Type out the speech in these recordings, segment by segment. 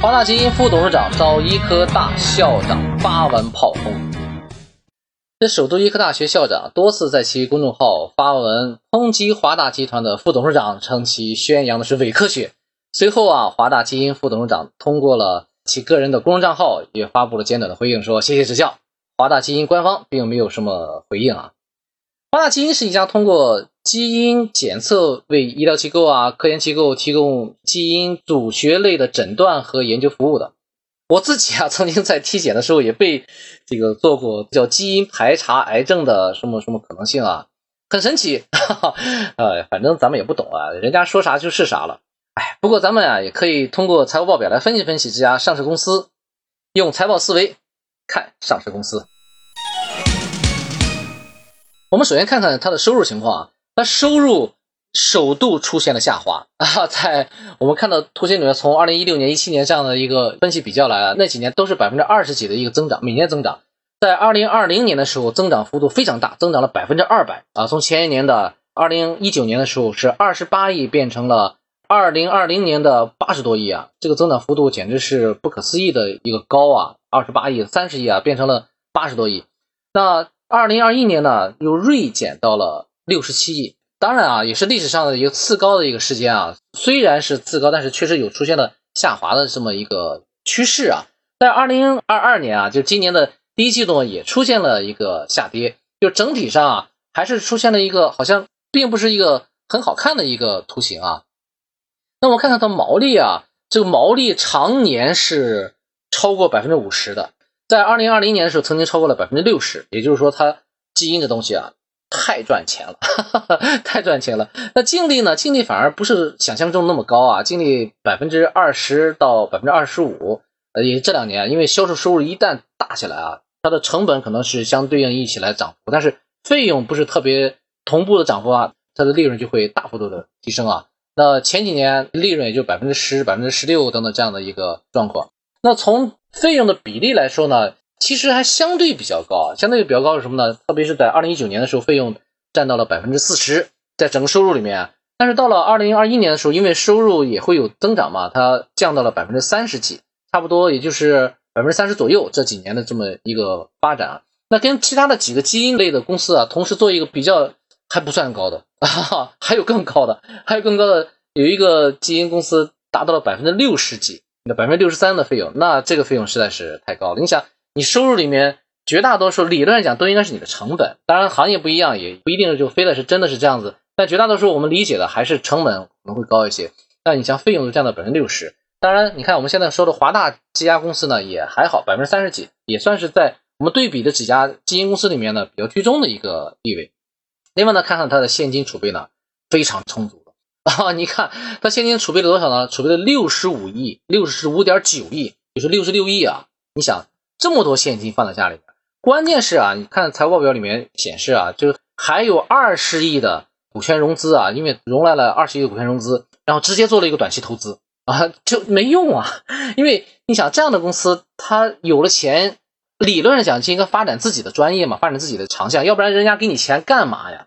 华大基因副董事长遭医科大校长发文炮轰。这首都医科大学校长多次在其公众号发文抨击华大集团的副董事长，称其宣扬的是伪科学。随后啊，华大基因副董事长通过了其个人的公众账号，也发布了简短的回应，说谢谢指教。华大基因官方并没有什么回应啊。华大基因是一家通过基因检测为医疗机构啊、科研机构提供基因组学类的诊断和研究服务的。我自己啊，曾经在体检的时候也被这个做过叫基因排查癌症的什么什么可能性啊，很神奇。呃，反正咱们也不懂啊，人家说啥就是啥了。哎，不过咱们啊也可以通过财务报表来分析分析这家上市公司，用财报思维看上市公司。我们首先看看它的收入情况啊，那收入首度出现了下滑啊，在我们看到图形里面，从二零一六年、一七年这样的一个分析比较来啊，那几年都是百分之二十几的一个增长，每年增长。在二零二零年的时候，增长幅度非常大，增长了百分之二百啊，从前一年的二零一九年的时候是二十八亿，变成了二零二零年的八十多亿啊，这个增长幅度简直是不可思议的一个高啊，二十八亿、三十亿啊，变成了八十多亿，那。二零二一年呢，又锐减到了六十七亿。当然啊，也是历史上的一个次高的一个时间啊。虽然是次高，但是确实有出现了下滑的这么一个趋势啊。在二零二二年啊，就今年的第一季度也出现了一个下跌，就整体上啊，还是出现了一个好像并不是一个很好看的一个图形啊。那我们看看它毛利啊，这个毛利常年是超过百分之五十的。在二零二零年的时候，曾经超过了百分之六十，也就是说，它基因的东西啊，太赚钱了，哈哈太赚钱了。那净利呢？净利反而不是想象中那么高啊，净利百分之二十到百分之二十五。呃，也这两年，因为销售收入一旦大起来啊，它的成本可能是相对应一起来涨幅，但是费用不是特别同步的涨幅啊，它的利润就会大幅度的提升啊。那前几年利润也就百分之十、百分之十六等等这样的一个状况。那从费用的比例来说呢，其实还相对比较高啊，相对比较高是什么呢？特别是在二零一九年的时候，费用占到了百分之四十，在整个收入里面。但是到了二零二一年的时候，因为收入也会有增长嘛，它降到了百分之三十几，差不多也就是百分之三十左右。这几年的这么一个发展啊，那跟其他的几个基因类的公司啊，同时做一个比较，还不算高的啊，还有更高的，还有更高的，有一个基因公司达到了百分之六十几。那百分之六十三的费用，那这个费用实在是太高了。你想，你收入里面绝大多数理论上讲都应该是你的成本，当然行业不一样，也不一定就非得是真的是这样子。但绝大多数我们理解的还是成本可能会高一些。那你像费用都占到百分之六十，当然你看我们现在说的华大这家公司呢也还好，百分之三十几，也算是在我们对比的几家基金公司里面呢比较居中的一个地位。另外呢，看看它的现金储备呢非常充足。啊，你看它现金储备了多少呢？储备了六十五亿，六十五点九亿，就是六十六亿啊！你想这么多现金放在家里边，关键是啊，你看财务报表里面显示啊，就是还有二十亿的股权融资啊，因为融来了二十亿的股权融资，然后直接做了一个短期投资啊，就没用啊！因为你想这样的公司，他有了钱，理论上讲就应该发展自己的专业嘛，发展自己的长项，要不然人家给你钱干嘛呀？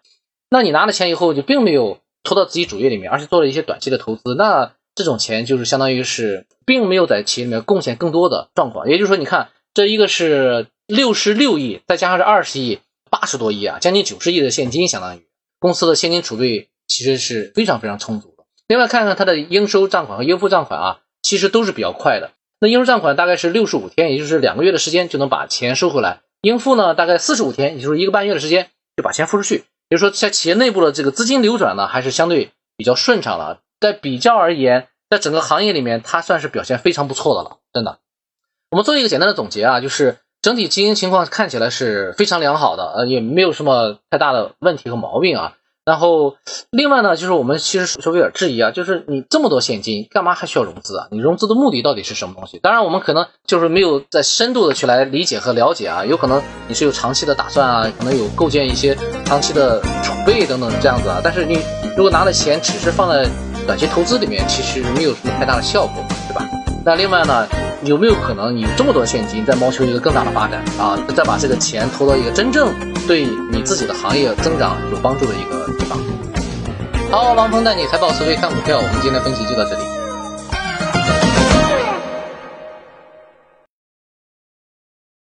那你拿了钱以后就并没有。投到自己主业里面，而是做了一些短期的投资，那这种钱就是相当于是并没有在企业里面贡献更多的状况。也就是说，你看这一个是六十六亿，再加上这二十亿，八十多亿啊，将近九十亿的现金，相当于公司的现金储备其实是非常非常充足的。另外看看它的应收账款和应付账款啊，其实都是比较快的。那应收账款大概是六十五天，也就是两个月的时间就能把钱收回来；应付呢，大概四十五天，也就是一个半月的时间就把钱付出去。比如说，在企业内部的这个资金流转呢，还是相对比较顺畅了。在比较而言，在整个行业里面，它算是表现非常不错的了，真的。我们做一个简单的总结啊，就是整体经营情况看起来是非常良好的，呃，也没有什么太大的问题和毛病啊。然后，另外呢，就是我们其实稍微有点质疑啊，就是你这么多现金，干嘛还需要融资啊？你融资的目的到底是什么东西？当然，我们可能就是没有在深度的去来理解和了解啊，有可能你是有长期的打算啊，可能有构建一些长期的储备等等这样子啊。但是你如果拿的钱只是放在短期投资里面，其实没有什么太大的效果，对吧？那另外呢，有没有可能你这么多现金，在谋求一个更大的发展啊？再把这个钱投到一个真正对你自己的行业增长有帮助的一个地方？好，王鹏带你财报思维看股票，我们今天分析就到这里。